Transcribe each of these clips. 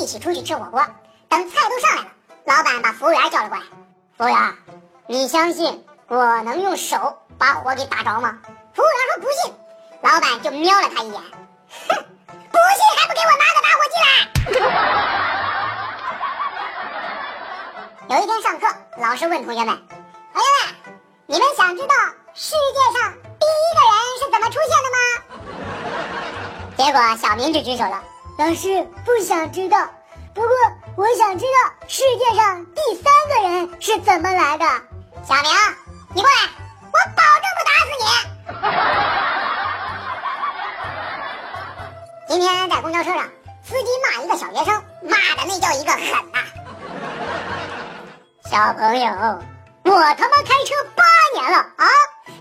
一起出去吃火锅。等菜都上来了，老板把服务员叫了过来。服务员，你相信我能用手把火给打着吗？服务员说不信。老板就瞄了他一眼，哼，不信还不给我拿个打火机来！有一天上课，老师问同学们：“同学们，你们想知道世界上第一个人是怎么出现的吗？”结果小明就举手了：“老师不想知道，不过我想知道世界上第三个人是怎么来的。”小明，你过来，我保证不打死你！今天在公交车上，司机骂一个小学生，骂的那叫一个狠呐！小朋友，我他妈开车八年了啊，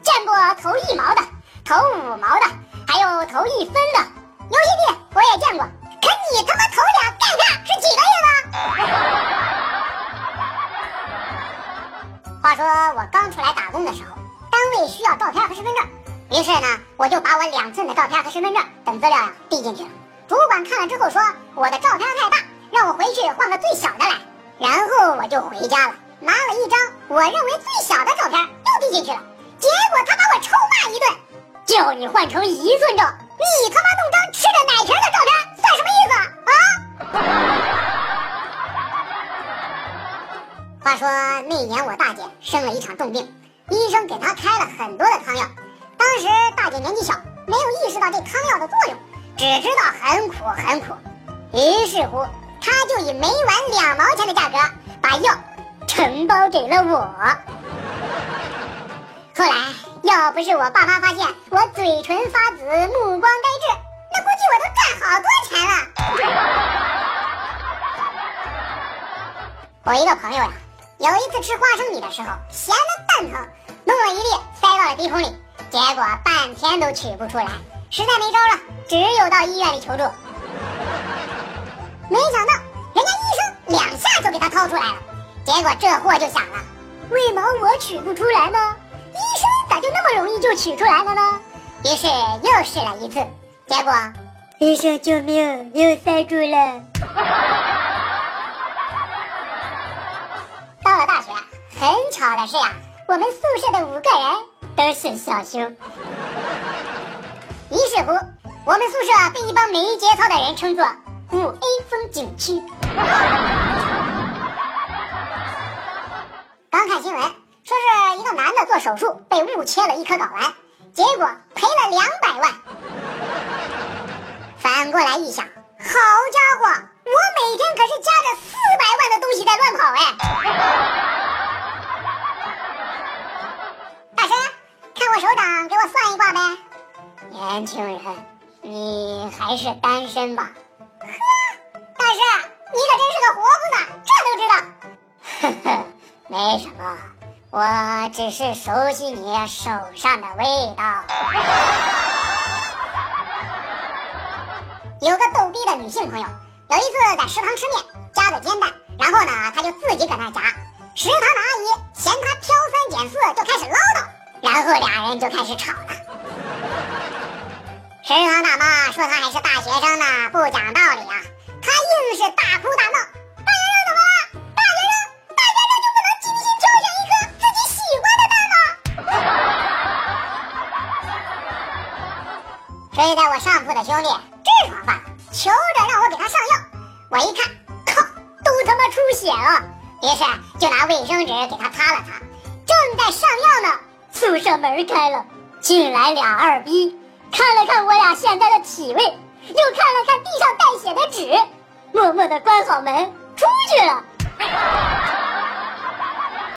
见过投一毛的，投五毛的，还有投一分的，牛皮币我也见过，话说我刚出来打工的时候，单位需要照片和身份证，于是呢，我就把我两寸的照片和身份证等资料呀递进去了。主管看了之后说我的照片太大，让我回去换个最小的来。然后我就回家了，拿了一张我认为最小的照片又递进去了，结果他把我臭骂一顿，叫你换成一寸照，你他妈弄张吃着奶瓶的照片话说那年我大姐生了一场重病，医生给她开了很多的汤药，当时大姐年纪小，没有意识到这汤药的作用，只知道很苦很苦，于是乎。他就以每碗两毛钱的价格把药承包给了我。后来要不是我爸妈发现我嘴唇发紫、目光呆滞，那估计我都赚好多钱了。我一个朋友呀，有一次吃花生米的时候咸的蛋疼，弄了一粒塞到了鼻孔里，结果半天都取不出来，实在没招了，只有到医院里求助。没想到，人家医生两下就给他掏出来了。结果这货就想了：为毛我取不出来呢？医生咋就那么容易就取出来了呢？于是又试了一次，结果，医生救命，又塞住。了很巧的是呀，我们宿舍的五个人都是小胸。于是乎，我们宿舍被一帮没节操的人称作。五 A 风景区。刚看新闻，说是一个男的做手术被误切了一颗睾丸，结果赔了两百万。反过来一想，好家伙，我每天可是夹着四百万的东西在乱跑哎！大神，看我手掌，给我算一卦呗。年轻人，你还是单身吧。呵，大师，你可真是个活菩萨，这都知道。呵呵，没什么，我只是熟悉你手上的味道。有个逗逼的女性朋友，有一次在食堂吃面，夹着煎蛋，然后呢，她就自己搁那夹，食堂的阿姨嫌她挑三拣四，就开始唠叨，然后俩人就开始吵了。食堂大妈说：“他还是大学生呢，不讲道理啊！”他硬是大哭大闹。大学生怎么了？大学生，大学生就不能精心挑选一颗自己喜欢的蛋吗？睡在我上铺的兄弟痔疮犯了，求着让我给他上药。我一看，靠，都他妈出血了！于是就拿卫生纸给他擦了擦。正在上药呢，宿舍门开了，进来俩二逼。看了看我俩现在的体位，又看了看地上带血的纸，默默的关好门出去了。